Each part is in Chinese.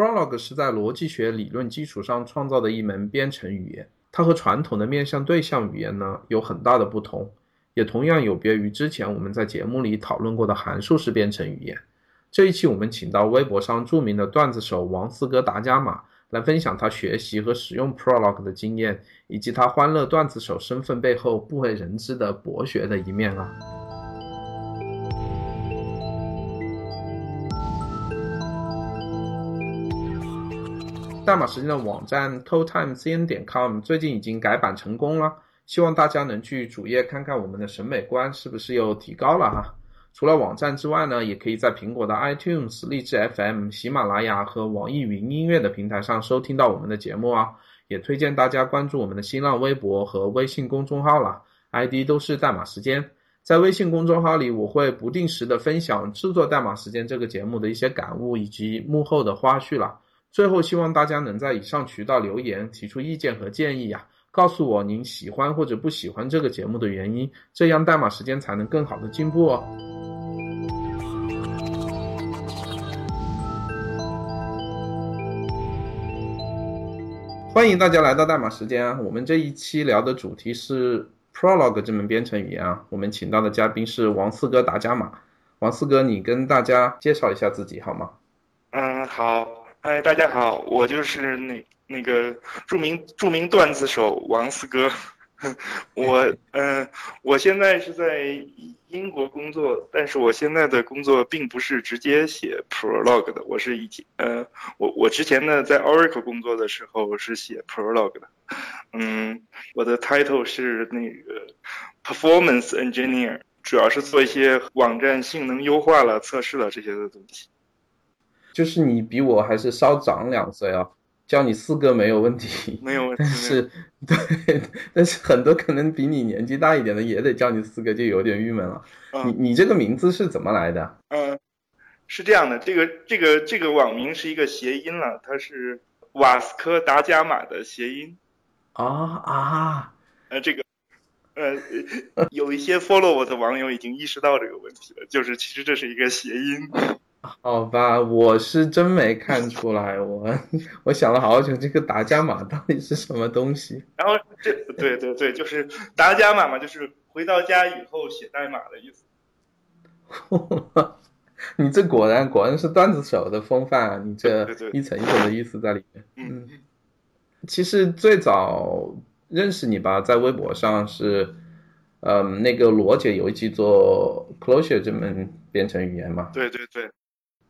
Prolog 是在逻辑学理论基础上创造的一门编程语言，它和传统的面向对象语言呢有很大的不同，也同样有别于之前我们在节目里讨论过的函数式编程语言。这一期我们请到微博上著名的段子手王四哥达伽马来分享他学习和使用 Prolog 的经验，以及他欢乐段子手身份背后不为人知的博学的一面啊。代码时间的网站 totimecn 点 com 最近已经改版成功了，希望大家能去主页看看我们的审美观是不是又提高了哈。除了网站之外呢，也可以在苹果的 iTunes、荔枝 FM、喜马拉雅和网易云音乐的平台上收听到我们的节目啊。也推荐大家关注我们的新浪微博和微信公众号了，ID 都是代码时间。在微信公众号里，我会不定时的分享制作代码时间这个节目的一些感悟以及幕后的花絮了。最后，希望大家能在以上渠道留言，提出意见和建议呀，告诉我您喜欢或者不喜欢这个节目的原因，这样代码时间才能更好的进步哦。欢迎大家来到代码时间啊！我们这一期聊的主题是 Prolog 这门编程语言啊。我们请到的嘉宾是王四哥达伽马。王四哥，你跟大家介绍一下自己好吗？嗯，好。嗨，大家好，我就是那那个著名著名段子手王四哥。我嗯，我现在是在英国工作，但是我现在的工作并不是直接写 prologue 的，我是以前呃，我我之前呢在 Oracle 工作的时候是写 prologue 的。嗯，我的 title 是那个 Performance Engineer，主要是做一些网站性能优化了、测试了这些的东西。就是你比我还是稍长两岁啊，叫你四哥没有问题，没有问题。但是，对，但是很多可能比你年纪大一点的也得叫你四哥，就有点郁闷了。你你这个名字是怎么来的？嗯，是这样的，这个这个这个网名是一个谐音了，它是瓦斯科达伽马的谐音。啊啊，呃，这个，呃，有一些 follow 我的网友已经意识到这个问题了，就是其实这是一个谐音。好吧，我是真没看出来，我 我想了好久，这个达伽马到底是什么东西？然后这对对对，就是达伽马嘛，就是回到家以后写代码的意思。你这果然果然是段子手的风范啊！你这一层一层的意思在里面。嗯，其实最早认识你吧，在微博上是，嗯，那个罗姐有一期做 Closure 这门编程语言嘛？对对对。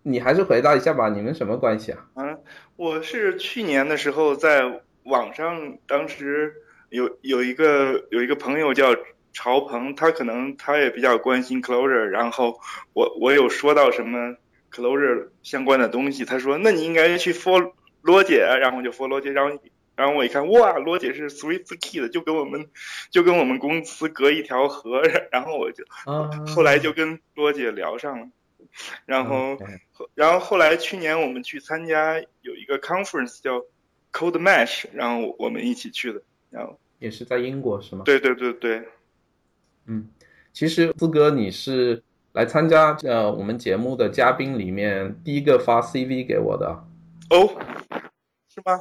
你还是回答一下吧，你们什么关系啊？嗯，我是去年的时候在网上，当时有有一个有一个朋友叫曹鹏，他可能他也比较关心 Closure，然后我我有说到什么 Closure 相关的东西，他说那你应该去 follow 罗姐，然后就 follow 罗姐，然后然后我一看，哇，罗姐是 Swift Key 的，就跟我们就跟我们公司隔一条河，然后我就后来就跟罗姐聊上了。然后，然后后来去年我们去参加有一个 conference 叫 Code Mesh，然后我们一起去的，然后也是在英国是吗？对对对对，嗯，其实四哥你是来参加呃我们节目的嘉宾里面第一个发 CV 给我的哦，是吗？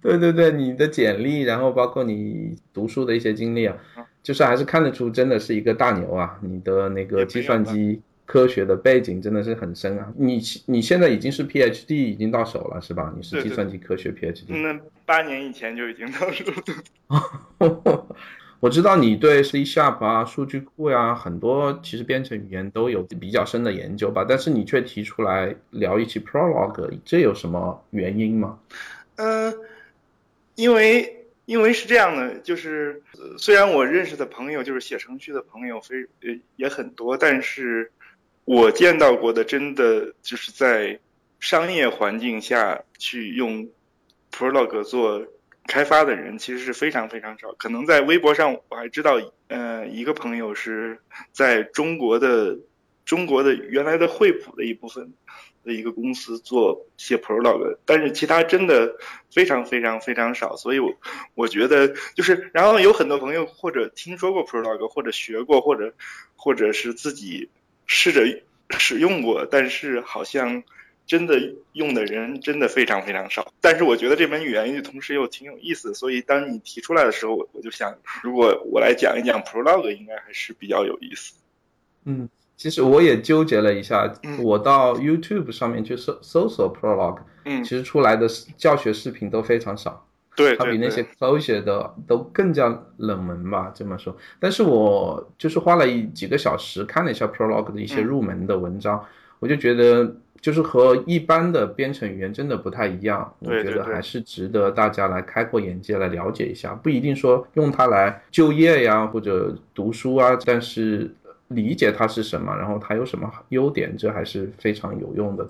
对对对，你的简历，然后包括你读书的一些经历啊，就是还是看得出真的是一个大牛啊，你的那个计算机。科学的背景真的是很深啊！你你现在已经是 PhD 已经到手了是吧？你是计算机科学 PhD。那八年以前就已经到手了。我知道你对 C Sharp 啊、数据库呀很多其实编程语言都有比较深的研究吧？但是你却提出来聊一期 Prolog，这有什么原因吗？嗯，因为因为是这样的，就是虽然我认识的朋友就是写程序的朋友非呃也很多，但是。我见到过的，真的就是在商业环境下去用 Prolog 做开发的人，其实是非常非常少。可能在微博上，我还知道，呃，一个朋友是在中国的中国的原来的惠普的一部分的一个公司做写 Prolog，但是其他真的非常非常非常少。所以，我我觉得就是，然后有很多朋友或者听说过 Prolog，或者学过，或者或者是自己。试着使用过，但是好像真的用的人真的非常非常少。但是我觉得这门语言同时又挺有意思，所以当你提出来的时候，我我就想，如果我来讲一讲 Prolog，应该还是比较有意思。嗯，其实我也纠结了一下，我到 YouTube 上面去搜搜索 Prolog，嗯，其实出来的教学视频都非常少。对，它比那些 Clojure 的都更加冷门吧，这么说。但是我就是花了一几个小时看了一下 Prolog 的一些入门的文章，我就觉得就是和一般的编程语言真的不太一样。我觉得还是值得大家来开阔眼界，来了解一下。不一定说用它来就业呀，或者读书啊，但是理解它是什么，然后它有什么优点，这还是非常有用的。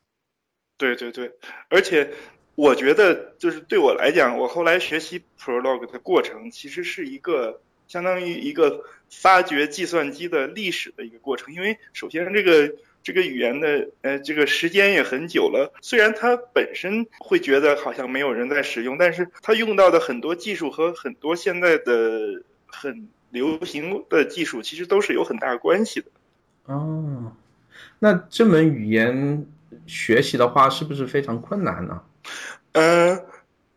对对对，而且。我觉得就是对我来讲，我后来学习 Prolog 的过程，其实是一个相当于一个发掘计算机的历史的一个过程。因为首先这个这个语言的呃这个时间也很久了，虽然它本身会觉得好像没有人在使用，但是它用到的很多技术和很多现在的很流行的技术，其实都是有很大关系的。哦，那这门语言学习的话，是不是非常困难呢？嗯，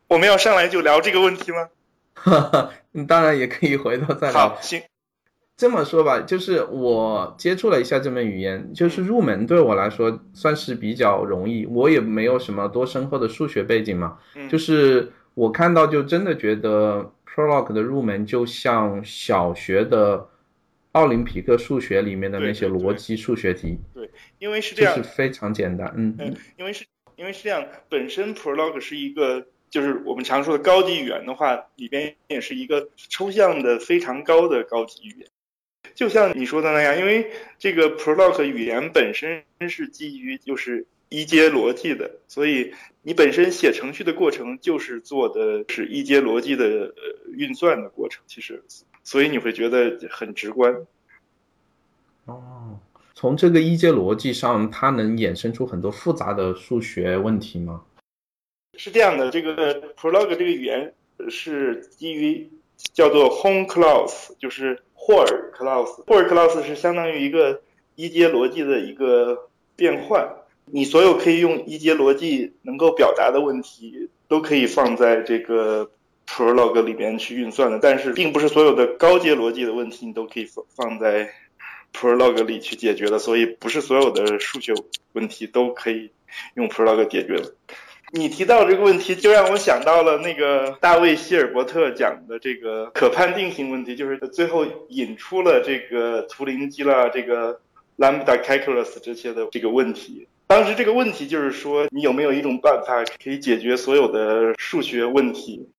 我们要上来就聊这个问题吗？哈哈，当然也可以回头再聊。好，行。这么说吧，就是我接触了一下这门语言，就是入门对我来说算是比较容易。我也没有什么多深厚的数学背景嘛，就是我看到就真的觉得 Prolog 的入门就像小学的奥林匹克数学里面的那些逻辑数学题。对，因为是这样，是非常简单。嗯嗯，因为是。因为是这样，本身 Prolog 是一个，就是我们常说的高级语言的话，里边也是一个抽象的非常高的高级语言。就像你说的那样，因为这个 Prolog 语言本身是基于就是一阶逻辑的，所以你本身写程序的过程就是做的是一阶逻辑的运算的过程。其实，所以你会觉得很直观。哦。从这个一阶逻辑上，它能衍生出很多复杂的数学问题吗？是这样的，这个 Prolog 这个语言是基于叫做 Home Clause，就是霍尔 Clause。霍尔 Clause 是相当于一个一阶逻辑的一个变换。你所有可以用一阶逻辑能够表达的问题，都可以放在这个 Prolog 里边去运算的。但是，并不是所有的高阶逻辑的问题，你都可以放放在。Prolog 里去解决的，所以不是所有的数学问题都可以用 Prolog 解决的。你提到这个问题，就让我想到了那个大卫希尔伯特讲的这个可判定性问题，就是最后引出了这个图灵机了，这个 Lambda Calculus 这些的这个问题。当时这个问题就是说，你有没有一种办法可以解决所有的数学问题？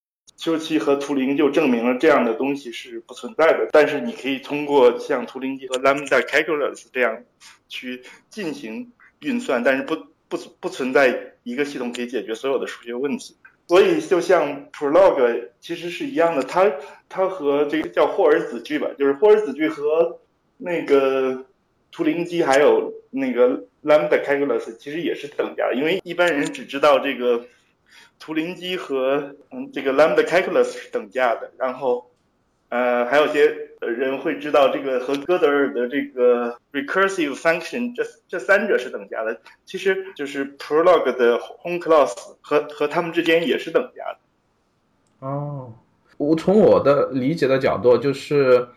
休戚和图灵就证明了这样的东西是不存在的，但是你可以通过像图灵机和 Lambda Calculus 这样去进行运算，但是不不不存在一个系统可以解决所有的数学问题。所以就像 Prolog 其实是一样的，它它和这个叫霍尔子句吧，就是霍尔子句和那个图灵机还有那个 Lambda Calculus 其实也是等价，因为一般人只知道这个。图灵机和嗯这个 Lambda Calculus 是等价的，然后呃还有些人会知道这个和哥德尔的这个 recursive function 这这三者是等价的，其实就是 Prolog 的 Home Clause 和和它们之间也是等价的。哦，我从我的理解的角度就是。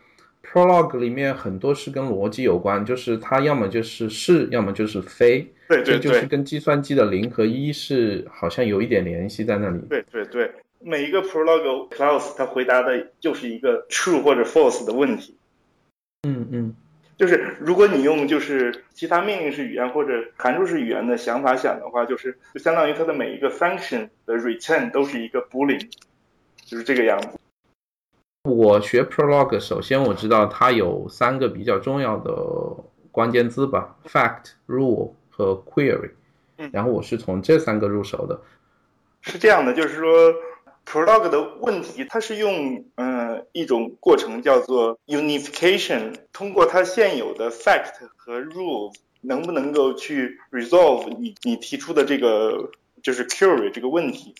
Prolog 里面很多是跟逻辑有关，就是它要么就是是，要么就是非，对对对，就是跟计算机的零和一是好像有一点联系在那里。对对对，每一个 prologue clause 它回答的就是一个 true 或者 false 的问题。嗯嗯，就是如果你用就是其他命令式语言或者函数式语言的想法想的话，就是就相当于它的每一个 function 的 return 都是一个 boolean，就是这个样子。我学 Prolog，首先我知道它有三个比较重要的关键字吧，fact、rule 和 query。然后我是从这三个入手的。是这样的，就是说 Prolog 的问题，它是用嗯一种过程叫做 unification，通过它现有的 fact 和 rule，能不能够去 resolve 你你提出的这个就是 query 这个问题，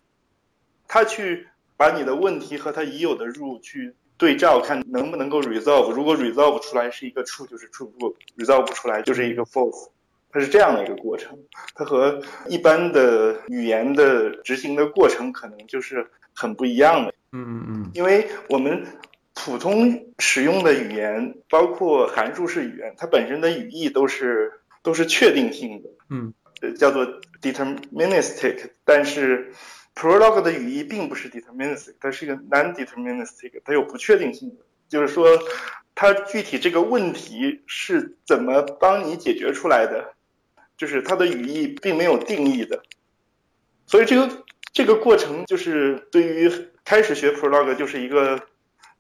它去。把你的问题和它已有的 rule 去对照，看能不能够 resolve。如果 resolve 出来是一个 true，就是 true；如果 resolve 不出来，就是一个 false。它是这样的一个过程，它和一般的语言的执行的过程可能就是很不一样的。嗯嗯因为我们普通使用的语言，包括函数式语言，它本身的语义都是都是确定性的，嗯呃，叫做 deterministic。但是 Prolog 的语义并不是 deterministic，它是一个 non-deterministic，它有不确定性的。就是说，它具体这个问题是怎么帮你解决出来的，就是它的语义并没有定义的。所以这个这个过程就是对于开始学 Prolog 就是一个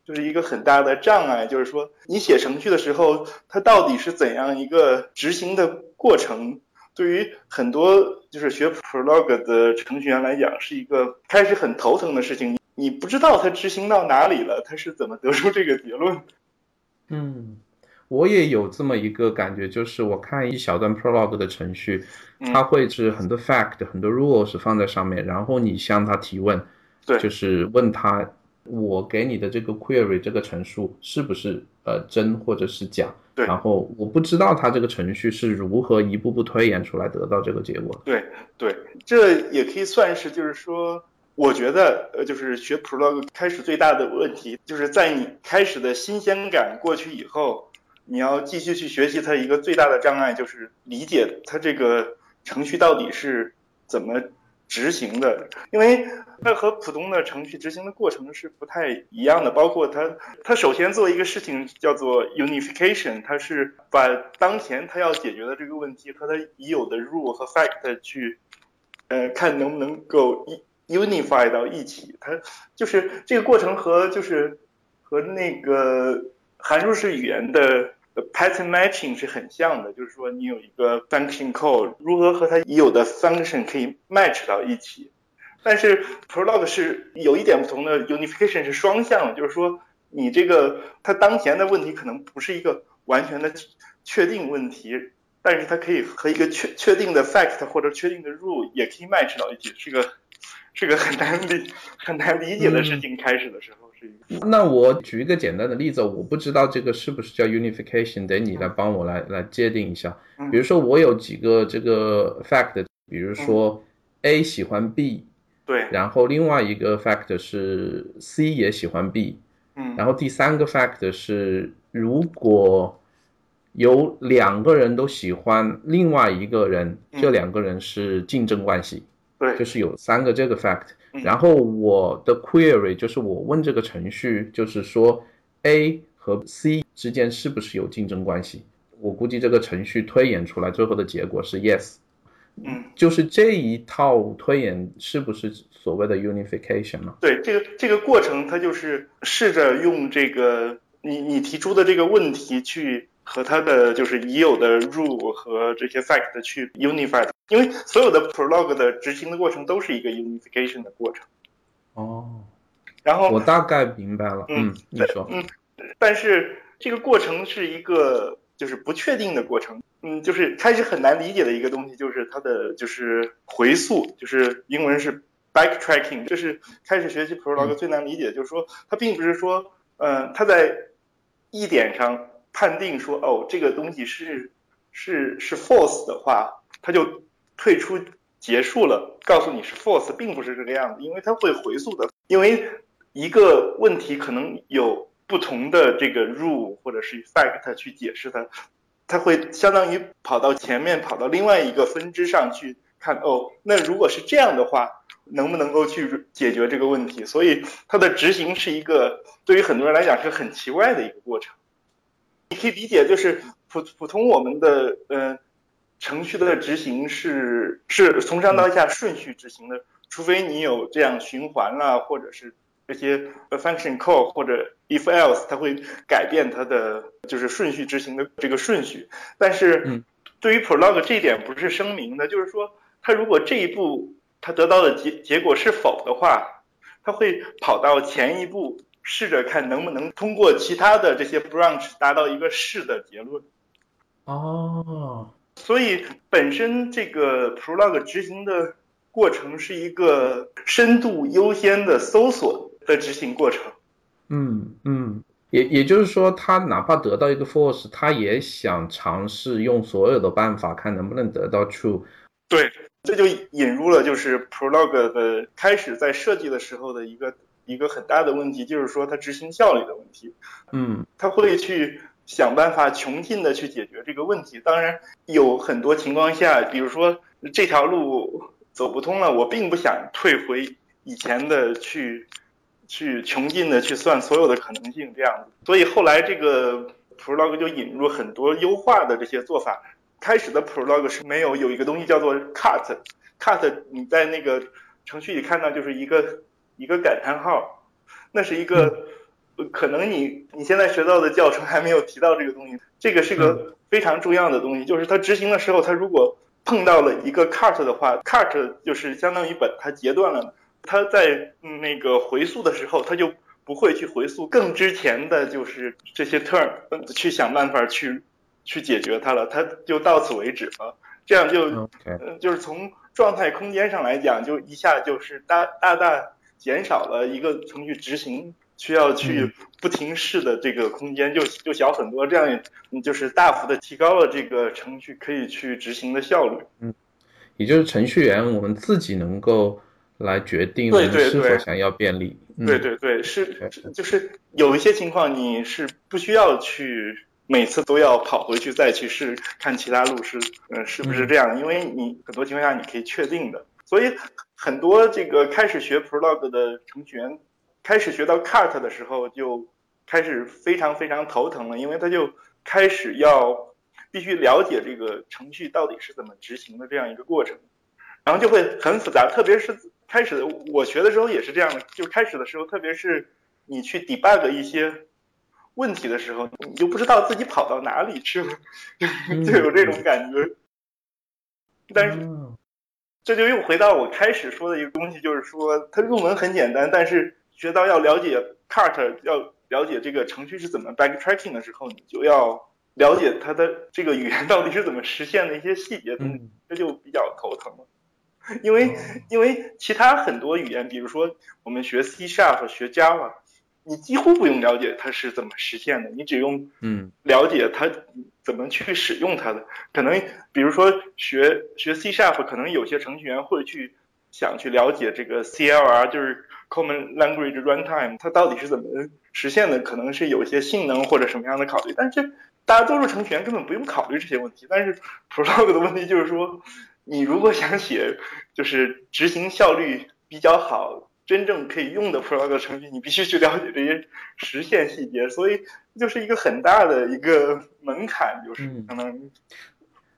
就是一个很大的障碍，就是说你写程序的时候，它到底是怎样一个执行的过程？对于很多就是学 Prolog 的程序员来讲，是一个开始很头疼的事情。你不知道它执行到哪里了，它是怎么得出这个结论？嗯，我也有这么一个感觉，就是我看一小段 Prolog 的程序，嗯。它会是很多 fact、很多 rules 放在上面，然后你向它提问，对。就是问他我给你的这个 query 这个陈述是不是呃真或者是假，对。然后我不知道他这个程序是如何一步步推演出来得到这个结果。对对，这也可以算是，就是说，我觉得，呃，就是学 Prolog 开始最大的问题，就是在你开始的新鲜感过去以后，你要继续去学习它一个最大的障碍，就是理解它这个程序到底是怎么执行的，因为它和普通的程序执行的过程是不太一样的，包括它，它首先做一个事情叫做 unification，它是把当前它要解决的这个问题和它已有的 rule 和 fact 去，呃，看能不能够 unify 到一起。它就是这个过程和就是和那个函数式语言的 pattern matching 是很像的，就是说你有一个 function call，如何和它已有的 function 可以 match 到一起。但是 Prolog 是有一点不同的，unification 是双向的，就是说你这个它当前的问题可能不是一个完全的确定问题，但是它可以和一个确确定的 fact 或者确定的 rule 也可以 match 到一起，是个是个很难理很难理解的事情。开始的时候那我举一个简单的例子，我不知道这个是不是叫 unification，得你来帮我来来界定一下。嗯。比如说我有几个这个 fact，比如说 A 喜欢 B，对，然后另外一个 fact 是 C 也喜欢 B，嗯。然后第三个 fact 是如果有两个人都喜欢另外一个人，嗯。这两个人是竞争关系，对，就是有三个这个 fact。嗯然后我的 query 就是我问这个程序，就是说 A 和 C 之间是不是有竞争关系？我估计这个程序推演出来最后的结果是 yes。嗯，就是这一套推演是不是所谓的 unification 呢？对，这个这个过程，它就是试着用这个你你提出的这个问题去和它的就是已有的 rule 和这些 fact 去 unify，因为所有的 prolog 的执行的过程都是一个 unification 的过程。哦，然后我大概明白了。嗯嗯，你说。嗯，但是这个过程是一个就是不确定的过程，嗯，就是开始很难理解的一个东西，就是它的就是回溯，就是英文是 backtracking，就是开始学习 Prolog 最难理解，就是说它并不是说，呃，它在一点上判定说，哦，这个东西是是是 false 的话，它就退出结束了，告诉你是 false，并不是这个样子，因为它会回溯的，因为一个问题可能有不同的这个 rule 或者是 fact 去解释它，它会相当于跑到前面，跑到另外一个分支上去看，哦，那如果是这样的话，能不能够去解决这个问题？所以它的执行是一个对于很多人来讲是很奇怪的一个过程。你可以理解，就是普普通我们的呃程序的执行是是从上到下顺序执行的，除非你有这样循环啦，或者是这些 function call 或者 if else，它会改变它的就是顺序执行的这个顺序。但是嗯对于 prolog 这一点不是声明的，就是说它如果这一步它得到的结结果是否的话，它会跑到前一步，试着看能不能通过其他的这些 branch 达到一个是的结论。哦，所以本身这个 prolog 执行的过程是一个深度优先的搜索的执行过程。嗯嗯，也也就是说，他哪怕得到一个 false，他也想尝试用所有的办法，看能不能得到 true。对，这就引入了就是 Prolog 的开始在设计的时候的一个一个很大的问题，就是说它执行效率的问题。嗯，他会去想办法穷尽的去解决这个问题。当然，有很多情况下，比如说这条路走不通了，我并不想退回以前的去。去穷尽的去算所有的可能性，这样子。所以后来这个 Prolog 就引入很多优化的这些做法。开始的 Prolog 是没有有一个东西叫做 cut，cut 你在那个程序里看到就是一个一个感叹号，那是一个可能你你现在学到的教程还没有提到这个东西。这个是个非常重要的东西，就是它执行的时候，它如果碰到了一个 cut 的话，cut 就是相当于把它截断了。它在那个回溯的时候，它就不会去回溯更之前的就是这些 turn，去想办法去去解决它了，它就到此为止了。这样就就是从状态空间上来讲，就一下就是大大大减少了一个程序执行需要去不停试的这个空间，就就小很多。这样就是大幅的提高了这个程序可以去执行的效率。嗯，也就是程序员我们自己能够。来决定我们是否想要便利。对对对，是就是有一些情况你是不需要去每次都要跑回去再去试看其他路是嗯是不是这样，因为你很多情况下你可以确定的。所以很多这个开始学 Prolog 的程序员，开始学到 Cut 的时候就开始非常非常头疼了，因为他就开始要必须了解这个程序到底是怎么执行的这样一个过程，然后就会很复杂，特别是。开始我学的时候也是这样的，就开始的时候，特别是你去 debug 一些问题的时候，你就不知道自己跑到哪里去了，就有这种感觉。但是这就又回到我开始说的一个东西，就是说它入门很简单，但是学到要了解 cart，要了解这个程序是怎么 backtracking 的时候，你就要了解它的这个语言到底是怎么实现的一些细节东西，这就比较头疼了。因为因为其他很多语言，比如说我们学 C Sharp、学 Java，你几乎不用了解它是怎么实现的，你只用嗯了解它怎么去使用它的。可能比如说学学 C Sharp，可能有些程序员会去想去了解这个 CLR，就是 Common Language Runtime，它到底是怎么实现的，可能是有一些性能或者什么样的考虑。但是大多数程序员根本不用考虑这些问题。但是 Prolog 的问题就是说。你如果想写就是执行效率比较好、真正可以用的 Prolog 程序，你必须去了解这些实现细节，所以就是一个很大的一个门槛，就是相当于。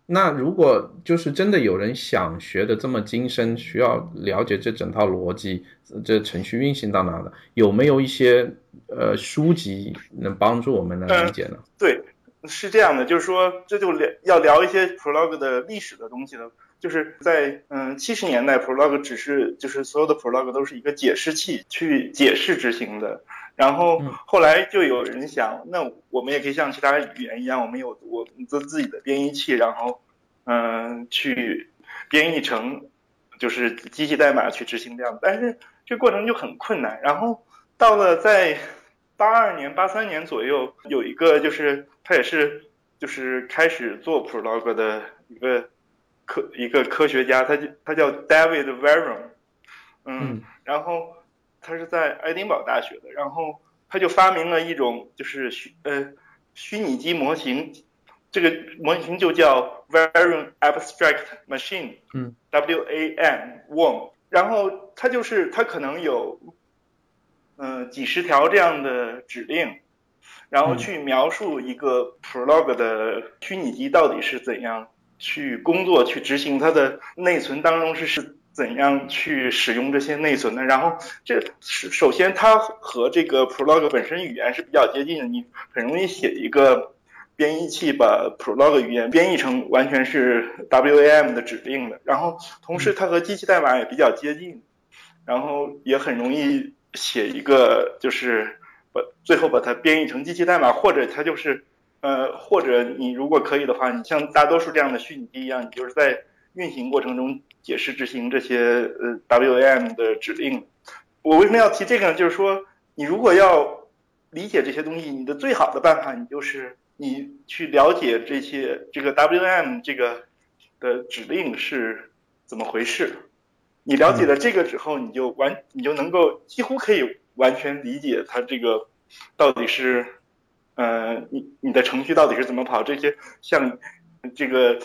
那如果就是真的有人想学的这么精深，需要了解这整套逻辑，这程序运行到哪了，有没有一些呃书籍能帮助我们来理解呢？对，是这样的，就是说这就聊要聊一些 Prolog 的历史的东西了。就是在嗯七十年代，Prolog 只是就是所有的 Prolog 都是一个解释器去解释执行的，然后后来就有人想，那我们也可以像其他语言一样，我们有我们自自己的编译器，然后嗯去编译成就是机器代码去执行这样，但是这过程就很困难。然后到了在八二年、八三年左右，有一个就是他也是就是开始做 Prolog 的一个。科一个科学家，他叫他叫 David Varon，嗯，然后他是在爱丁堡大学的，然后他就发明了一种就是虚呃虚拟机模型，这个模型就叫 Varon Abstract Machine，嗯，W A N WAM，然后它就是它可能有嗯几十条这样的指令，然后去描述一个 Prolog 的虚拟机到底是怎样。去工作去执行它的内存当中是是怎样去使用这些内存呢？然后这是首先它和这个 Prolog 本身语言是比较接近的，你很容易写一个编译器把 Prolog 语言编译成完全是 WAM 的指令的。然后同时它和机器代码也比较接近，然后也很容易写一个就是把最后把它编译成机器代码，或者它就是。呃，或者你如果可以的话，你像大多数这样的虚拟机一样，你就是在运行过程中解释执行这些呃 WAM 的指令。我为什么要提这个呢？就是说，你如果要理解这些东西，你的最好的办法，你就是你去了解这些这个 WAM 这个的指令是怎么回事。你了解了这个之后，你就完，你就能够几乎可以完全理解它这个到底是，呃，你你的程序到底是怎么跑。这些像这个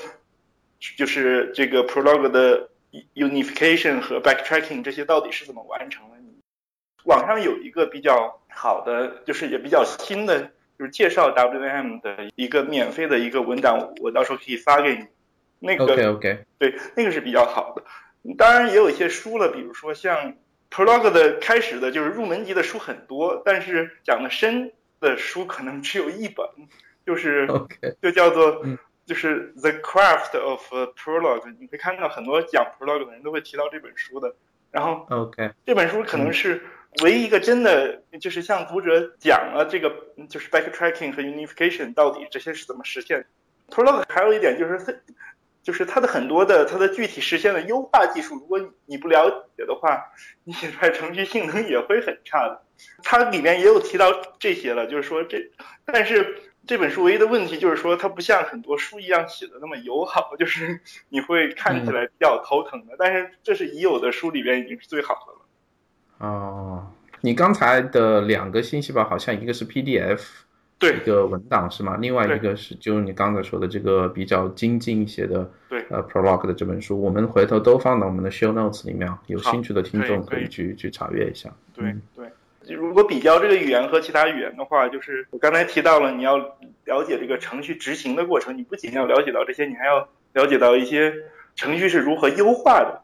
就是这个 prolog 的 unification 和 backtracking 这些到底是怎么完成的？网上有一个比较好的，就是也比较新的，就是介绍 WM 的一个免费的一个文档，我到时候可以发给你。那个 OK OK，对，那个是比较好的。当然也有一些书了，比如说像 Prolog 的开始的就是入门级的书很多，但是讲的深的书可能只有一本，就是就叫做就是 The Craft of Prologue，。你会看到很多讲 Prologue 的人都会提到这本书的。然后 OK，这本书可能是唯一一个真的就是向读者讲了这个就是 backtracking 和 unification 到底这些是怎么实现。Prologue 还有一点就是它。就是它的很多的它的具体实现的优化技术，如果你不了解的话，你写出来程序性能也会很差的。它里面也有提到这些了，就是说这，但是这本书唯一的问题就是说它不像很多书一样写的那么友好，就是你会看起来比较头疼的。但是这是已有的书里边已经是最好的了。哦，你刚才的两个信息吧，好像一个是 PDF。对一个文档是吗？另外一个是就是你刚才说的这个比较精进一些的，对，呃，Prolog 的这本书，我们回头都放到我们的 Show Notes 里面，有兴趣的听众可以去去查阅一下。对对，如果比较这个语言和其他语言的话，就是我刚才提到了，你要了解这个程序执行的过程，你不仅要了解到这些，你还要了解到一些程序是如何优化的，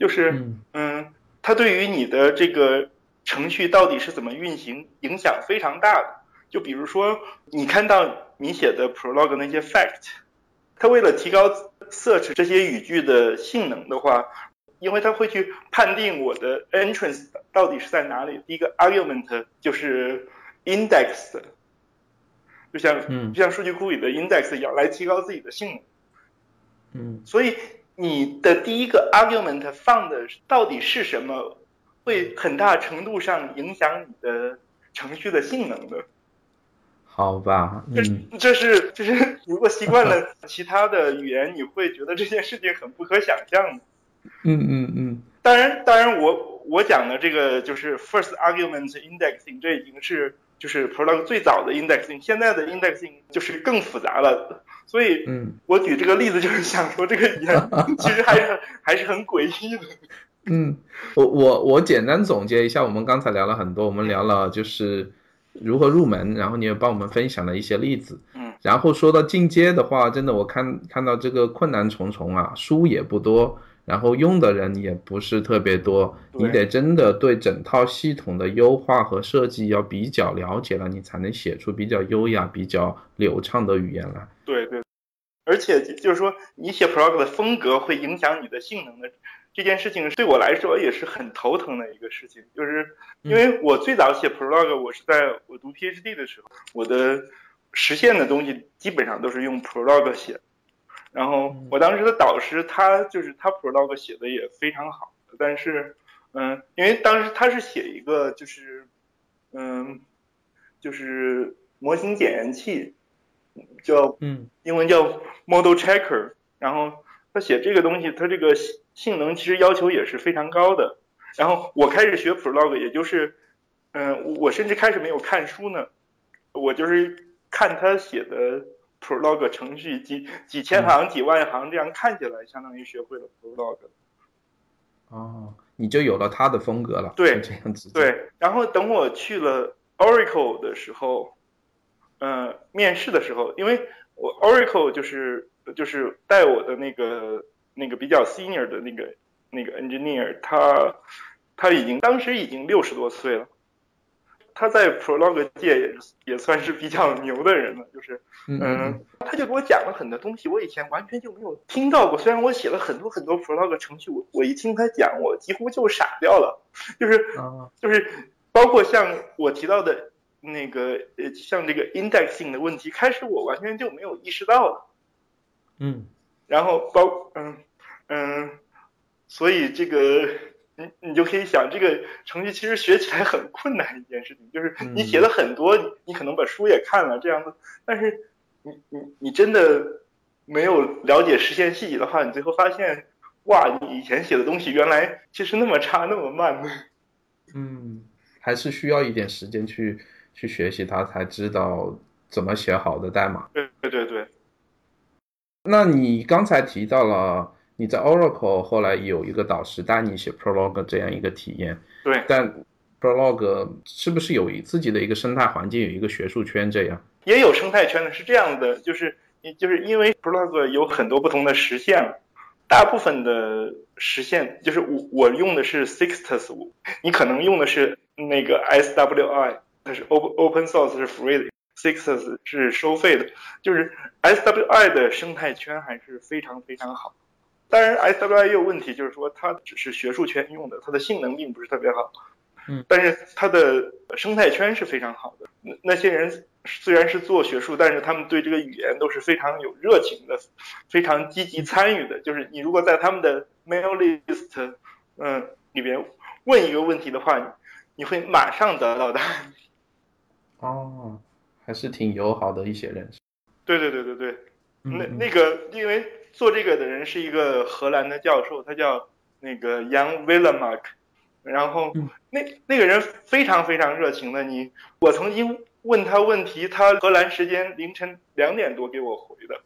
就是嗯，它对于你的这个程序到底是怎么运行影响非常大的。就比如说，你看到你写的 prolog 那些 fact，它为了提高 search 这些语句的性能的话，因为它会去判定我的 entrance 到底是在哪里。第一个 argument 就是 index，就像就像数据库里的 index 一样，来提高自己的性能。嗯，所以你的第一个 argument 放的到底是什么，会很大程度上影响你的程序的性能的。好吧，嗯，这是就是，如果习惯了其他的语言，你会觉得这件事情很不可想象的。嗯嗯嗯。当然，当然，我我讲的这个就是 first argument indexing，这已经是就是 product 最早的 indexing，现在的 indexing 就是更复杂了。所以，嗯，我举这个例子就是想说，这个语言 其实还是还是很诡异的。嗯，我我我简单总结一下，我们刚才聊了很多，我们聊了就是。如何入门？然后你也帮我们分享了一些例子，嗯，然后说到进阶的话，真的我看看到这个困难重重啊，书也不多，然后用的人也不是特别多，你得真的对整套系统的优化和设计要比较了解了，你才能写出比较优雅、比较流畅的语言来。对对，而且就是说，你写 prog 的风格会影响你的性能的。这件事情对我来说也是很头疼的一个事情，就是因为我最早写 Prolog，我是在我读 PhD 的时候，我的实现的东西基本上都是用 Prolog 写，然后我当时的导师他就是他 Prolog 写的也非常好，但是嗯，因为当时他是写一个就是嗯，就是模型检验器，叫嗯，英文叫 Model Checker，然后他写这个东西，他这个。性能其实要求也是非常高的，然后我开始学 Prolog，也就是，嗯，我甚至开始没有看书呢，我就是看他写的 Prolog 程序，几几千行、几万行这样看起来，相当于学会了 Prolog。哦，你就有了他的风格了。对，这样子。对，然后等我去了 Oracle 的时候，嗯，面试的时候，因为我 Oracle 就是就是带我的那个。那个比较 senior 的那个那个 engineer，他他已经当时已经六十多岁了，他在 Prolog 界也也算是比较牛的人了，就是嗯，他就给我讲了很多东西，我以前完全就没有听到过。虽然我写了很多很多 Prolog 程序，我我一听他讲，我几乎就傻掉了，就是就是包括像我提到的那个呃，像这个 indexing 的问题，开始我完全就没有意识到了，嗯。然后包嗯嗯，所以这个你你就可以想，这个程序其实学起来很困难一件事情，就是你写了很多，你可能把书也看了这样子，但是你你你真的没有了解实现细节的话，你最后发现，哇，你以前写的东西原来其实那么差那么慢。嗯，还是需要一点时间去去学习它，才知道怎么写好的代码。对对对对。那你刚才提到了。你在 Oracle 后来有一个导师带你写 Prolog 这样一个体验，对。但 Prolog 是不是有自己的一个生态环境，有一个学术圈这样？也有生态圈的，是这样的，就是你就是因为 Prolog 有很多不同的实现，大部分的实现就是我我用的是 Sixtus，你可能用的是那个 SWI，它是 Open Open Source 是 free 的，Sixtus 是收费的，就是 SWI 的生态圈还是非常非常好。当然，SWI 也有问题，就是说它只是学术圈用的，它的性能并不是特别好。嗯，但是它的生态圈是非常好的。那那些人虽然是做学术，但是他们对这个语言都是非常有热情的，非常积极参与的。就是你如果在他们的 mail list，嗯，里边问一个问题的话，你会马上得到答案。哦，还是挺友好的一些人。对对对对对，那那个因为。做这个的人是一个荷兰的教授，他叫那个 Jan Willemark，然后那那个人非常非常热情的，你我曾经问他问题，他荷兰时间凌晨两点多给我回的，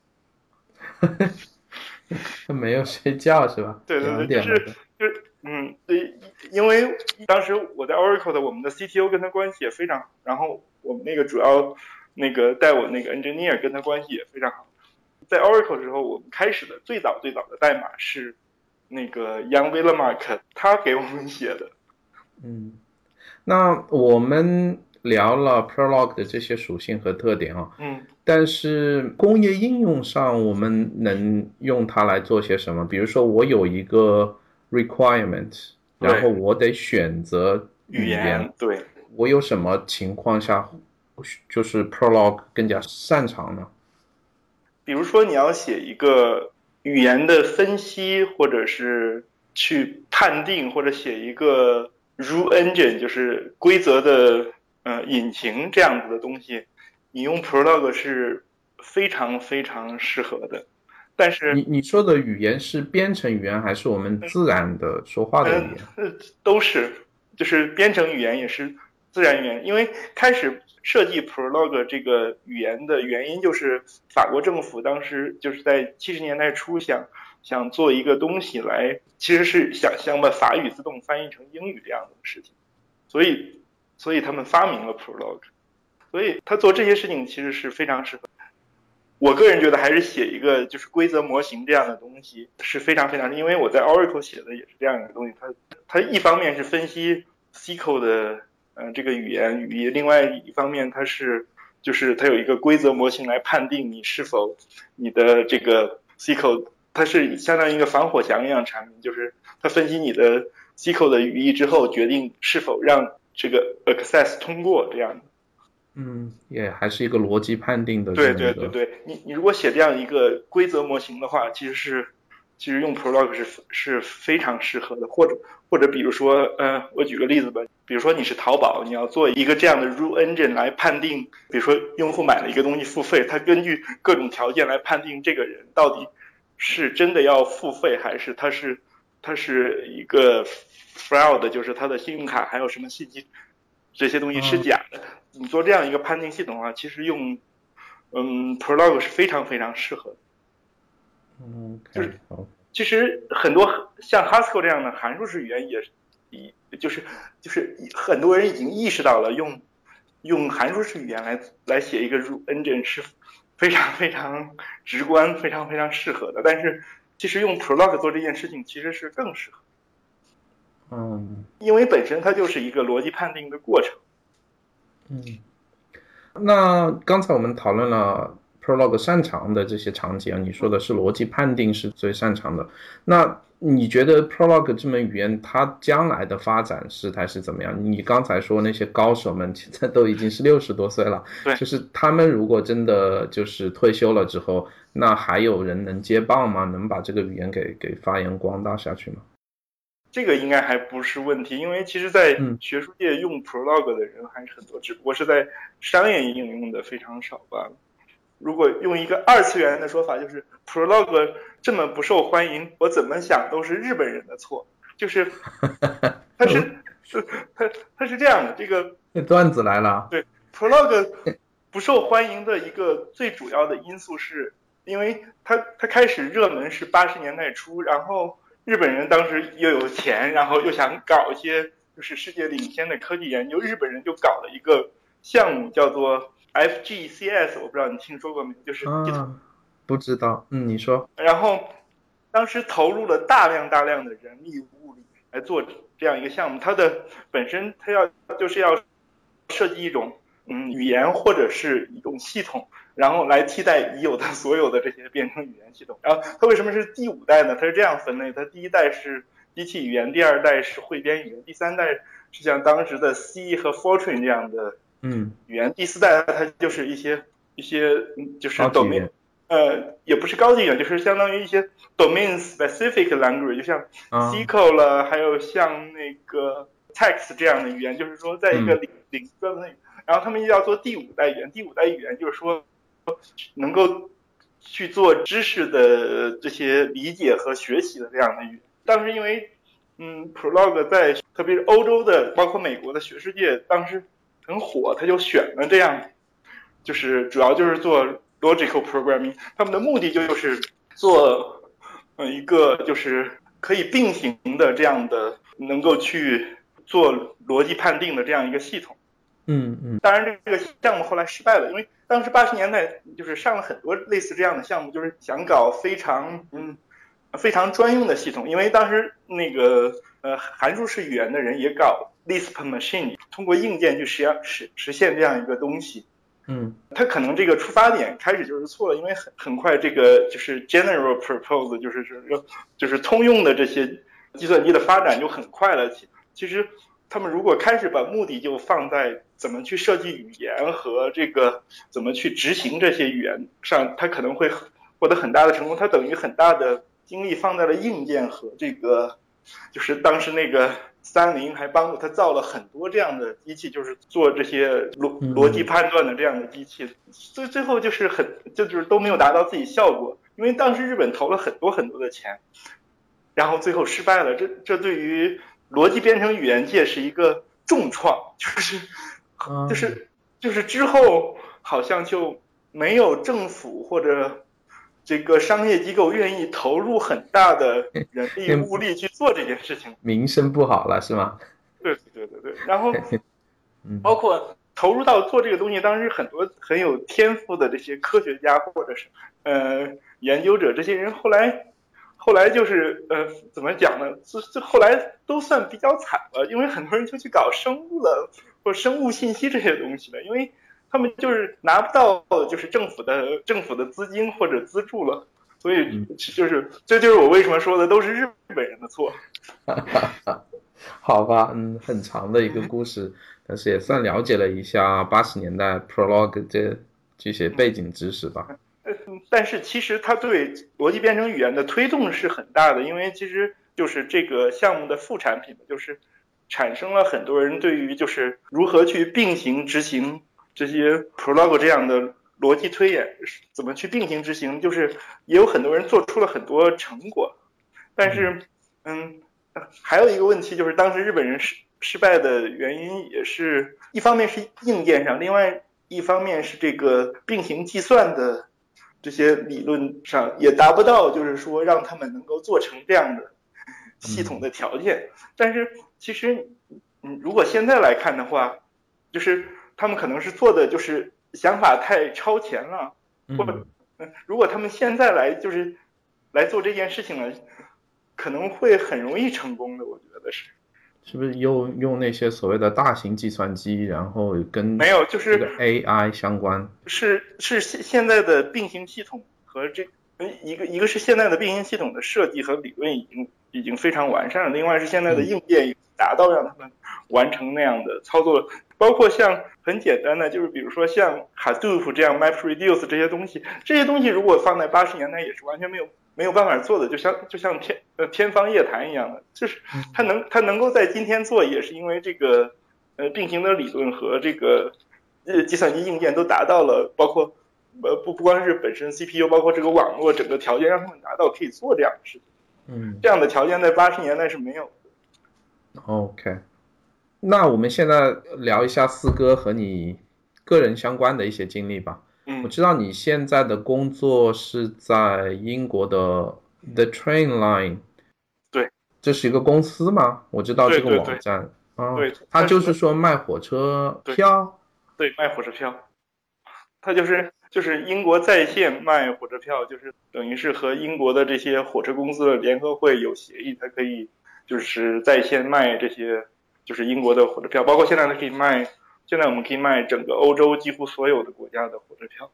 他没有睡觉是吧？对对对，就是就是嗯，对，因为当时我在 Oracle 的，我们的 CTO 跟他关系也非常好，然后我们那个主要那个带我那个 engineer 跟他关系也非常好。在 Oracle 时候，我们开始的最早最早的代码是那个 Young Willemark 他给我们写的。嗯，那我们聊了 Prolog 的这些属性和特点啊。嗯。但是工业应用上，我们能用它来做些什么？比如说，我有一个 requirement，然后我得选择语言。对。我有什么情况下，就是 Prolog 更加擅长呢？比如说，你要写一个语言的分析，或者是去判定，或者写一个 rule engine，就是规则的呃引擎这样子的东西，你用 Prolog 是非常非常适合的。但是你你说的语言是编程语言，还是我们自然的说话的语言？呃，都是，就是编程语言也是自然语言，因为开始。设计 Prolog 这个语言的原因就是法国政府当时就是在七十年代初想想做一个东西来，其实是想想把法语自动翻译成英语这样的事情，所以所以他们发明了 Prolog，所以他做这些事情其实是非常适合。我个人觉得还是写一个就是规则模型这样的东西是非常非常，因为我在 Oracle 写的也是这样一个东西，它它一方面是分析 SQL 的。嗯，这个语言语义，另外一方面，它是就是它有一个规则模型来判定你是否你的这个 SQL，它是相当于一个防火墙一样产品，就是它分析你的 SQL 的语义之后，决定是否让这个 access 通过这样的。嗯，也还是一个逻辑判定的。对对对对，你你如果写这样一个规则模型的话，其实是其实用 Prolog 是是非常适合的，或者或者比如说，嗯，我举个例子吧。比如说你是淘宝，你要做一个这样的 rule engine 来判定，比如说用户买了一个东西付费，他根据各种条件来判定这个人到底是真的要付费，还是他是他是一个 fraud，就是他的信用卡还有什么信息这些东西是假的。你做这样一个判定系统的话，其实用嗯 Prolog 是非常非常适合的。嗯，就是其实很多像 Haskell 这样的函数式语言也是。一就是就是很多人已经意识到了用用函数式语言来来写一个 rule engine 是非常非常直观、非常非常适合的。但是其实用 Prolog 做这件事情其实是更适合。嗯，因为本身它就是一个逻辑判定的过程。嗯，那刚才我们讨论了 Prolog 擅长的这些场景，你说的是逻辑判定是最擅长的，那。你觉得 Prolog 这门语言它将来的发展势态是怎么样？你刚才说那些高手们现在都已经是六十多岁了，对，就是他们如果真的就是退休了之后，那还有人能接棒吗？能把这个语言给给发扬光大下去吗？这个应该还不是问题，因为其实，在嗯学术界用 Prolog 的人还是很多，只不过是在商业应用的非常少罢了。如果用一个二次元的说法，就是 Prolog 这么不受欢迎，我怎么想都是日本人的错。就是，他是是他他是这样的，这个那段子来了，对 Prolog 不受欢迎的一个最主要的因素是，因为它它开始热门是八十年代初，然后日本人当时又有钱，然后又想搞一些就是世界领先的科技研究，日本人就搞了一个项目叫做 FGCS，我不知道你听说过没有，就是啊，不知道，嗯，你说，然后当时投入了大量大量的人力物力来做这样一个项目，它的本身它要就是要设计一种嗯语言或者是一种系统，然后来替代已有的 所有的这些编程语言系统。然后它为什么是第五代呢？它是这样分类：它第一代是机器语言，第二代是汇编语言，第三代是像当时的 C 和 Fortran 这样的嗯，语言，第四代它就是一些一些嗯就是高级语 domain 呃，也不是高级语言，就是相当于一些 domain specific language，就像啊，SQL 了，还有像那个 Text 这样的语言，就是说在一个领领域专门，然后他们又要做第五代语言，第五代语言就是说能够去做知识的这些理解和学习的这样的语言。当时因为嗯，Prolog 在特别是欧洲的，包括美国的学术界当时很火，他就选了这样，就是主要就是做 logical programming，他们的目的就是做呃一个就是可以并行的这样的，能够去做逻辑判定的这样一个系统。嗯嗯。当然，这个项目后来失败了，因为当时八十年代就是上了很多类似这样的项目，就是想搞非常嗯非常专用的系统，因为当时那个呃函数式语言的人也搞 Lisp Machine，通过硬件去实现实实现这样一个东西。嗯他可能这个出发点开始就是错了，因为很很快这个就是 general purpose，就是是就是通用的这些计算机的发展就很快了。其其实他们如果开始把目的就放在怎么去设计语言和这个怎么去执行这些语言上，他可能会获得很大的成功。他等于很大的精力放在了硬件和这个，就是当时那个三菱还帮助他造了很多这样的机器，就是做这些逻嗯逻辑判断的这样的机器。最最后就是很就就是都没有达到自己效果，因为当时日本投了很多很多的钱，然后最后失败了。这这对于逻辑编程语言界是一个重创，就是啊就是就是之后好像就没有政府或者这个商业机构愿意投入很大的人力 物力去做这件事情。名声不好了是吗？对对对对，然后 嗯包括投入到做这个东西，当时很多很有天赋的这些科学家或者是呃研究者，这些人后来后来就是呃怎么讲呢？这这后来都算比较惨了，因为很多人就去搞生物了或者生物信息这些东西了，因为他们就是拿不到就是政府的政府的资金或者资助了。所以就是，这就是我为什么说的都是日本人的错。好吧，嗯，很长的一个故事，但是也算了解了一下八十年代 prologue 这这些背景知识吧。但是其实它对逻辑编程语言的推动是很大的，因为其实就是这个项目的副产品，就是产生了很多人对于就是如何去并行执行这些 Prolog 这样的逻辑推演，怎么去并行执行，就是也有很多人做出了很多成果。但是，嗯，还有一个问题就是当时日本人失失败的原因也是一方面是硬件上，另外一方面是这个并行计算的。这些理论上也达不到，就是说让他们能够做成这样的系统的条件。但是其实，嗯，如果现在来看的话，就是他们可能是做的就是想法太超前了，或者，嗯，如果他们现在来就是来做这件事情了，可能会很容易成功的，我觉得是。是不是又用那些所谓的大型计算机，然后跟没有，就是 AI 相关？是是现现在的并行系统和这一个一个是现在的并行系统的设计和理论已经已经非常完善了，另外是现在的硬件达到让他们完成那样的操作，包括像很简单的，就是比如说像 Hadoop 这样 MapReduce 这些东西，这些东西如果放在八十年代也是完全没有没有办法做的，就像就像天呃天方夜谭一样的，就是它能它能够在今天做，也是因为这个呃并行的理论和这个呃计算机硬件都达到了，包括呃不不光是本身 CPU，包括这个网络整个条件让他们达到可以做这样的事情。嗯，这样的条件在八十年代是没有的。OK，那我们现在聊一下四哥和你个人相关的一些经历吧。嗯，我知道你现在的工作是在英国的 The Train Line。对，这是一个公司吗？我知道这个网站。啊，对，它就是说卖火车票。对，卖火车票。他就是就是英国在线卖火车票，就是等于是和英国的这些火车公司的联合会有协议，它可以就是在线卖这些就是英国的火车票，包括现在它可以卖。现在我们可以卖整个欧洲几乎所有的国家的火车票。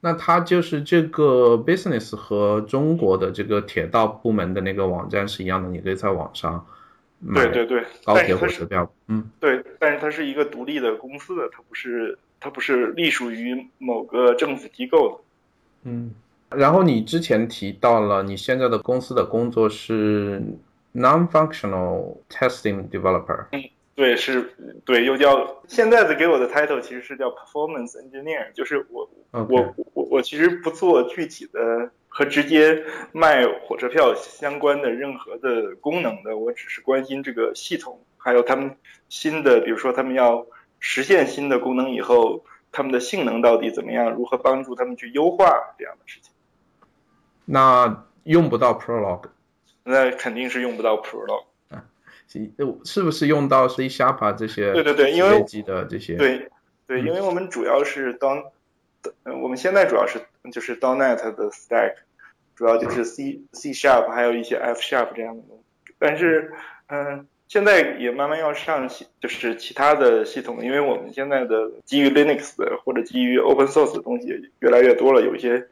那它就是这个 business 和中国的这个铁道部门的那个网站是一样的，你可以在网上对对对高铁火车票。嗯，对，但是它是一个独立的公司的，它不是它不是隶属于某个政府机构的。嗯，然后你之前提到了你现在的公司的工作是 non-functional testing developer。嗯。对，是，对，又叫现在的给我的 title 其实是叫 performance engineer，就是我我我我其实不做具体的和直接卖火车票相关的任何的功能的，我只是关心这个系统，还有他们新的，比如说他们要实现新的功能以后，他们的性能到底怎么样，如何帮助他们去优化这样的事情。那用不到 Prolog，那肯定是用不到 Prolog。是不是用到 C Sharp 这些？对对对，因为的这些。对对，因为我们主要是当，我们现在主要是就是 .NET 的 Stack，主要就是 C C Sharp 还有一些 F Sharp 这样的东西。但是，嗯，现在也慢慢要上就是其他的系统，因为我们现在的基于 Linux 的或者基于 Open Source 的东西越来越多了，有一些，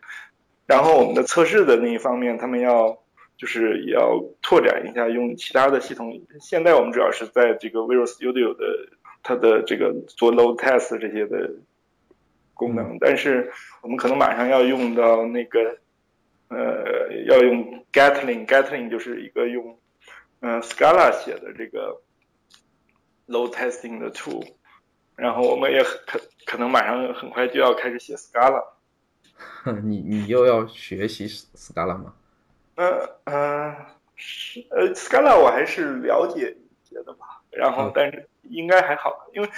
然后我们的测试的那一方面，他们要。就是要拓展一下，用其他的系统。现在我们主要是在这个 Visual Studio 的它的这个做 load test 这些的功能，但是我们可能马上要用到那个呃，要用 Gatling，Gatling 就是一个用嗯 Scala 写的这个 load testing 的 tool，然后我们也可可能马上很快就要开始写 Scala。你你又要学习 Scala 吗？嗯嗯，是呃，Scala 我还是了解一些的吧，然后但是应该还好，因为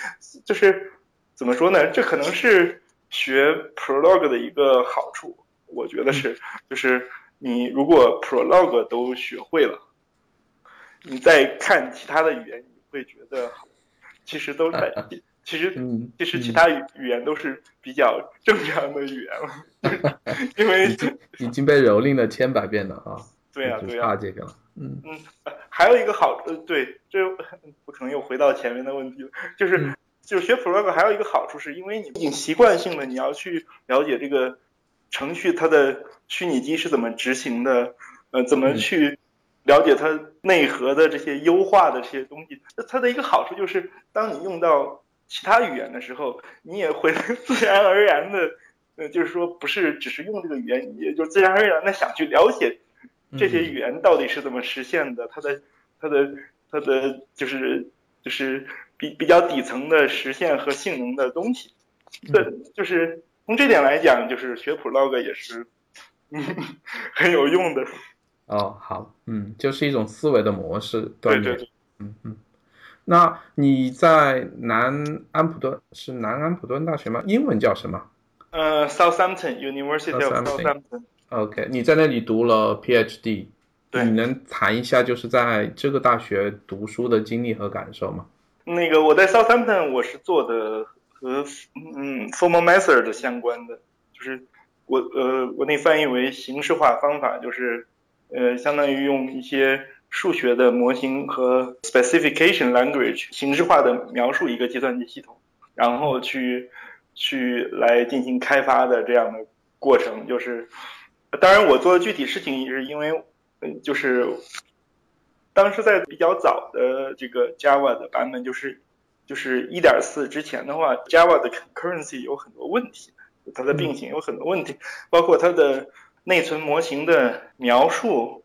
就是怎么说呢，这可能是学 Prolog 的一个好处，我觉得是，就是你如果 Prolog 都学会了，你再看其他的语言，你会觉得其实都在。其实，其实其他语语言都是比较正常的语言了，因为已经被蹂躏了千百遍了啊！对呀，对呀，怕这个了。嗯嗯，还有一个好，呃，对，这我可能又回到前面的问题了，就是就是学 Prolog 还有一个好处，是因为你已经习惯性的你要去了解这个程序它的虚拟机是怎么执行的，呃，怎么去了解它内核的这些优化的这些东西。那它的一个好处就是，当你用到其他语言的时候，你也会自然而然的，呃，就是说不是只是用这个语言，你也就自然而然的想去了解这些语言到底是怎么实现的，它的它的它的就是就是比比较底层的实现和性能的东西。对就是从这点来讲，就是学 Prolog 也是嗯 很有用的。哦，好，嗯，就是一种思维的模式对对对，嗯嗯。那你在南安普顿是南安普顿大学吗？英文叫什么？呃，Southampton University of Southampton。OK，你在那里读了 PhD，对，你能谈一下就是在这个大学读书的经历和感受吗？那个我在 Southampton 我是做的和嗯 formal method 相关的，就是我呃我那翻译为形式化方法，就是呃相当于用一些。数学的模型和 specification language 形式化的描述一个计算机系统，然后去去来进行开发的这样的过程，就是当然我做的具体事情也是因为，嗯，就是当时在比较早的这个 Java 的版本，就是就是一点四之前的话，Java 的 concurrency 有很多问题，它的并行有很多问题，包括它的内存模型的描述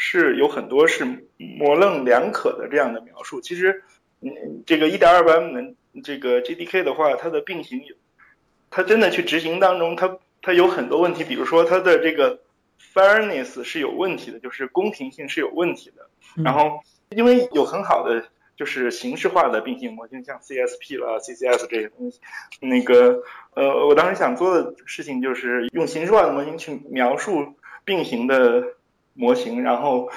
是有很多是模棱两可的这样的描述。其实，嗯，这个一点二版本这个 JDK 的话，它的并行，它真的去执行当中，它它有很多问题，比如说它的这个 fairness 是有问题的，就是公平性是有问题的。然后，因为有很好的就是形式化的并行模型，像 CSP 了、CCS 这些东西，那个呃，我当时想做的事情就是用形式化的模型去描述并行的模型，然后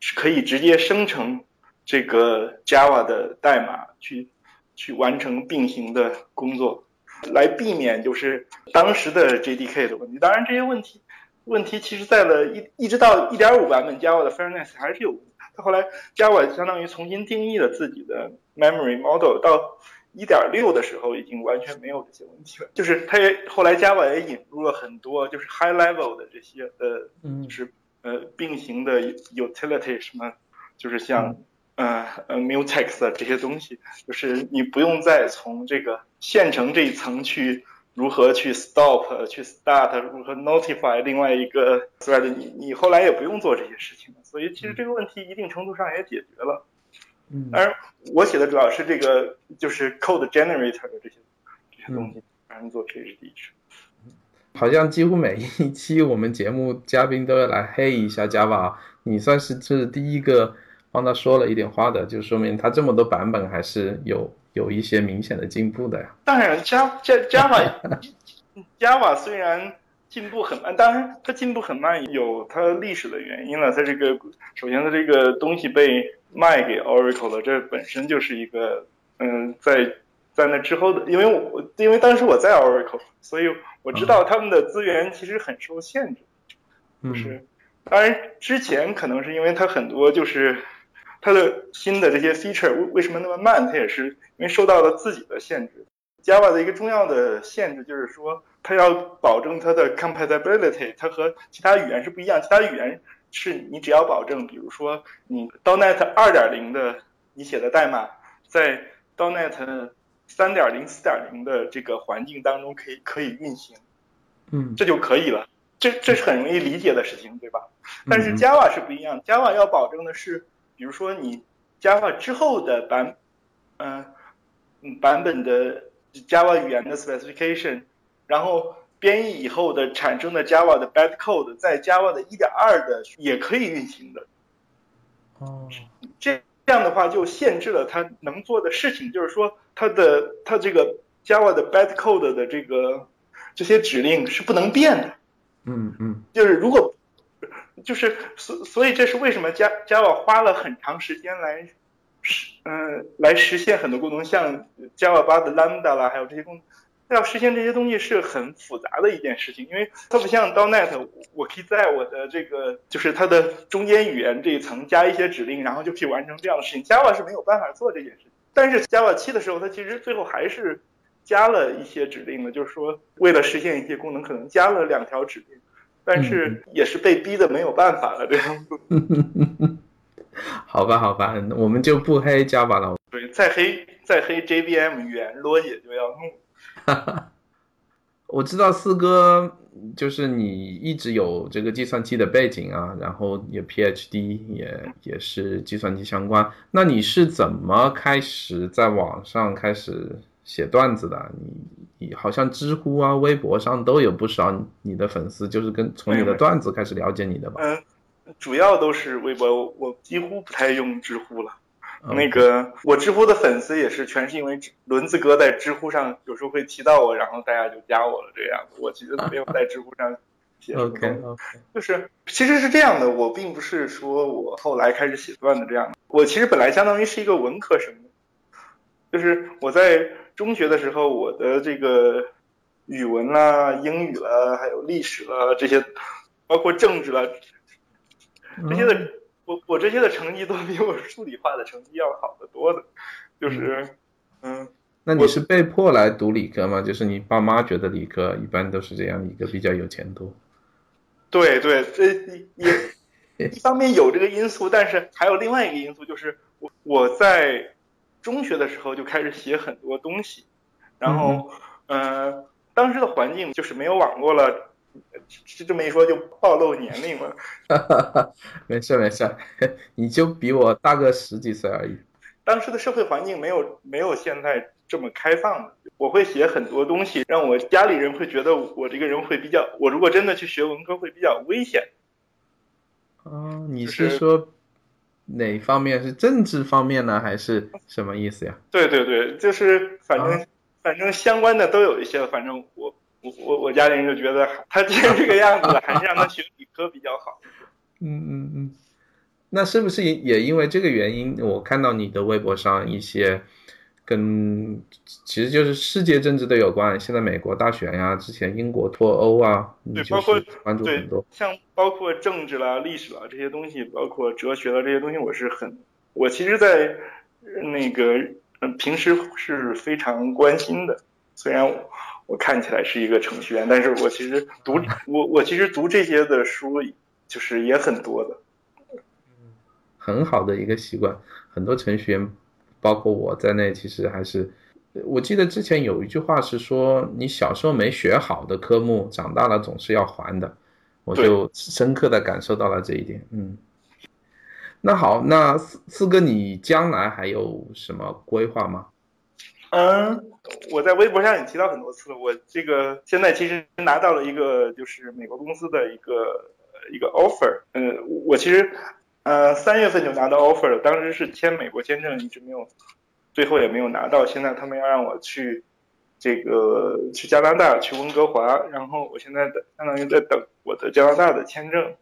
是可以直接生成这个 Java 的代码去去完成并行的工作，来避免就是当时的 JDK 的问题。当然，这些问题问题其实在了一一直到一点五版本 Java 的 fairness 还是有。后来，Java 相当于重新定义了自己的 memory model，到1.6的时候已经完全没有这些问题了。就是它也后来 Java 也引入了很多就是 high level 的这些呃，就是呃并行的 utility 什么，就是像呃呃 mutex 这些东西，就是你不用再从这个线程这一层去。如何去 stop 去 start 如何 notify 另外一个 thread 你你后来也不用做这些事情了，所以其实这个问题一定程度上也解决了。嗯，当然我写的主要是这个就是 code generator 的这些这些东西，反正做 PhD 是。好像几乎每一期我们节目嘉宾都要来黑一下 Java，你算是是第一个帮他说了一点话的，就说明他这么多版本还是有。有一些明显的进步的呀。当然，Java Java Java 虽然进步很慢，当然它进步很慢有它历史的原因了。它这个首先它这个东西被卖给 Oracle 了，这本身就是一个嗯，在在那之后的，因为我因为当时我在 Oracle，所以我知道他们的资源其实很受限制。就是当然之前可能是因为它很多就是。它的新的这些 feature 为为什么那么慢？它也是因为受到了自己的限制。Java 的一个重要的限制就是说，它要保证它的 compatibility，它和其他语言是不一样。其他语言是你只要保证，比如说你 .NET 2.0的你写的代码，在 .NET 3.0、4.0的这个环境当中可以可以运行，嗯，这就可以了。这这是很容易理解的事情，对吧？但是 Java 是不一样，Java 要保证的是。比如说你 Java 之后的版，嗯，版本的 Java 语言的 specification，然后编译以后的产生的 Java 的 bad code，在 Java 的一点二的也可以运行的。哦，这这样的话就限制了他能做的事情，就是说他的他这个 Java 的 bad code 的这个这些指令是不能变的。嗯嗯，就是如果。就是所所以这是为什么 Java Java 花了很长时间来实嗯来实现很多功能，像 Java 八的 Lambda 啦，还有这些功能，要实现这些东西是很复杂的一件事情，因为它不像 .NET，我可以在我的这个就是它的中间语言这一层加一些指令，然后就可以完成这样的事情。Java 是没有办法做这件事情，但是 Java 七的时候，它其实最后还是加了一些指令的，就是说为了实现一些功能，可能加了两条指令。但是也是被逼的没有办法了，这样子。好吧，好吧，我们就不黑 Java 了。对，再黑再黑 JVM 语言，罗也就要怒。我知道四哥就是你一直有这个计算机的背景啊，然后也 PhD 也也是计算机相关。那你是怎么开始在网上开始写段子的？你？你好像知乎啊、微博上都有不少你的粉丝，就是跟从你的段子开始了解你的吧？嗯，主要都是微博，我几乎不太用知乎了。那个我知乎的粉丝也是全是因为轮子哥在知乎上有时候会提到我，然后大家就加我了这样子。我其实没有在知乎上写。OK OK，就是其实是这样的，我并不是说我后来开始写段子这样的，我其实本来相当于是一个文科生，就是我在。中学的时候，我的这个语文啦、英语啦，还有历史啦这些，包括政治啦，这些的，我我这些的成绩都比我数理化的成绩要好得多的，就是，嗯，那你是被迫来读理科吗？就是你爸妈觉得理科一般都是这样一个比较有前途？对对，这也一方面有这个因素，但是还有另外一个因素，就是我我在。中学的时候就开始写很多东西，然后，呃，当时的环境就是没有网络了，这么一说就暴露年龄了。没事没事，你就比我大个十几岁而已。当时的社会环境没有没有现在这么开放，我会写很多东西，让我家里人会觉得我这个人会比较，我如果真的去学文科会比较危险。哦，你是说哪方面？是政治方面呢，还是什么意思呀？对对对，就是反正反正相关的都有一些，反正我我我我家里人就觉得他既然这个样子，还是让他学理科比较好。嗯嗯嗯。那是不是也也因为这个原因？我看到你的微博上一些跟其实就是世界政治的有关，现在美国大选呀，之前英国脱欧啊，对，包括关注很多，像包括政治啦、历史啦这些东西，包括哲学啦这些东西，我是很，我其实，在那个嗯平时是非常关心的。虽然我看起来是一个程序员，但是我其实读我我其实读这些的书就是也很多的。很好的一个习惯，很多程序员，包括我在内，其实还是，我记得之前有一句话是说，你小时候没学好的科目，长大了总是要还的，我就深刻的感受到了这一点。嗯，那好，那四四哥，你将来还有什么规划吗？嗯，我在微博上也提到很多次了，我这个现在其实拿到了一个就是美国公司的一个一个 offer，嗯，我其实。呃，三月份就拿到 offer 了，当时是签美国签证，一直没有，最后也没有拿到。现在他们要让我去这个去加拿大，去温哥华，然后我现在的相当于在等我的加拿大的签证，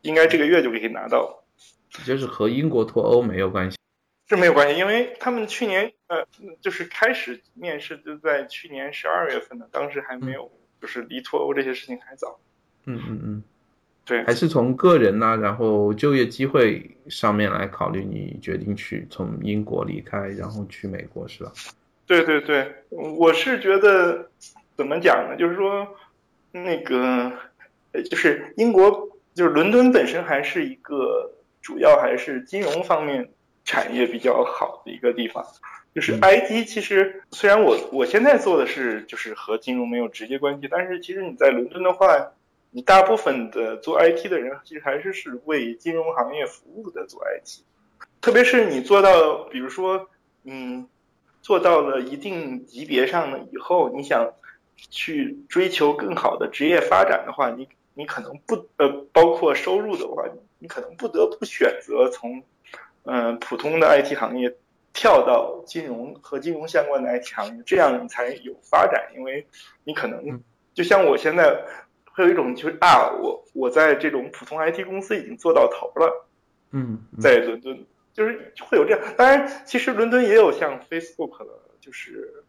应该这个月就可以拿到。就是和英国脱欧没有关系？是没有关系，因为他们去年呃，就是开始面试就在去年十二月份的，当时还没有，就是离脱欧这些事情还早。嗯嗯嗯。对，还是从个人呐，然后就业机会上面来考虑，你决定去从英国离开，然后去美国，是吧？对对对，我是觉得怎么讲呢？就是说，那个，就是英国，就是伦敦本身还是一个主要还是金融方面产业比较好的一个地方。就是 IT，其实虽然我我现在做的是就是和金融没有直接关系，但是其实你在伦敦的话。你大部分的做 IT 的人，其实还是是为金融行业服务的做 IT，特别是你做到，比如说，嗯，做到了一定级别上了以后，你想去追求更好的职业发展的话，你你可能不呃，包括收入的话，你可能不得不选择从，嗯，普通的 IT 行业跳到金融和金融相关的 IT 行业，这样你才有发展，因为你可能就像我现在。会有一种就是啊，我我在这种普通 IT 公司已经做到头了，嗯，在伦敦就是会有这样。当然，其实伦敦也有像 Facebook 的，就是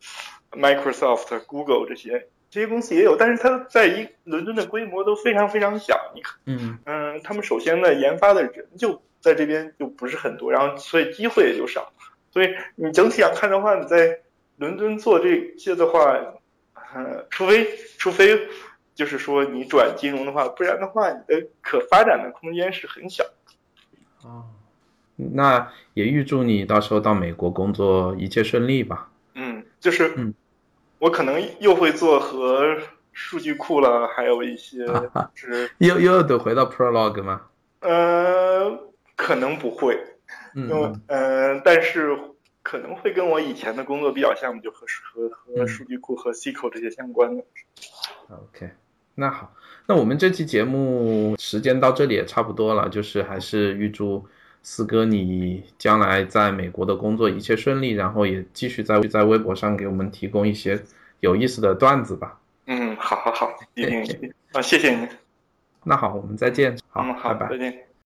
Microsoft、Google 这些这些公司也有，但是它在一伦敦的规模都非常非常小。你看，嗯嗯，他们首先呢，研发的人就在这边就不是很多，然后所以机会也就少。所以你整体上看的话，你在伦敦做这些的话，呃，除非除非。就是说，你转金融的话，不然的话，你的可发展的空间是很小。哦，那也预祝你到时候到美国工作一切顺利吧。嗯，就是，嗯，我可能又会做和数据库了，还有一些是又又得回到 Prolog 吗？呃，可能不会，因为嗯，但是可能会跟我以前的工作比较像，就和和和数据库和 SQL 这些相关的。OK。那好，那我们这期节目时间到这里也差不多了，就是还是预祝四哥你将来在美国的工作一切顺利，然后也继续在在微博上给我们提供一些有意思的段子吧。嗯，好好好，一定一定啊，谢谢你。那好，我们再见。好，好，拜拜，再见。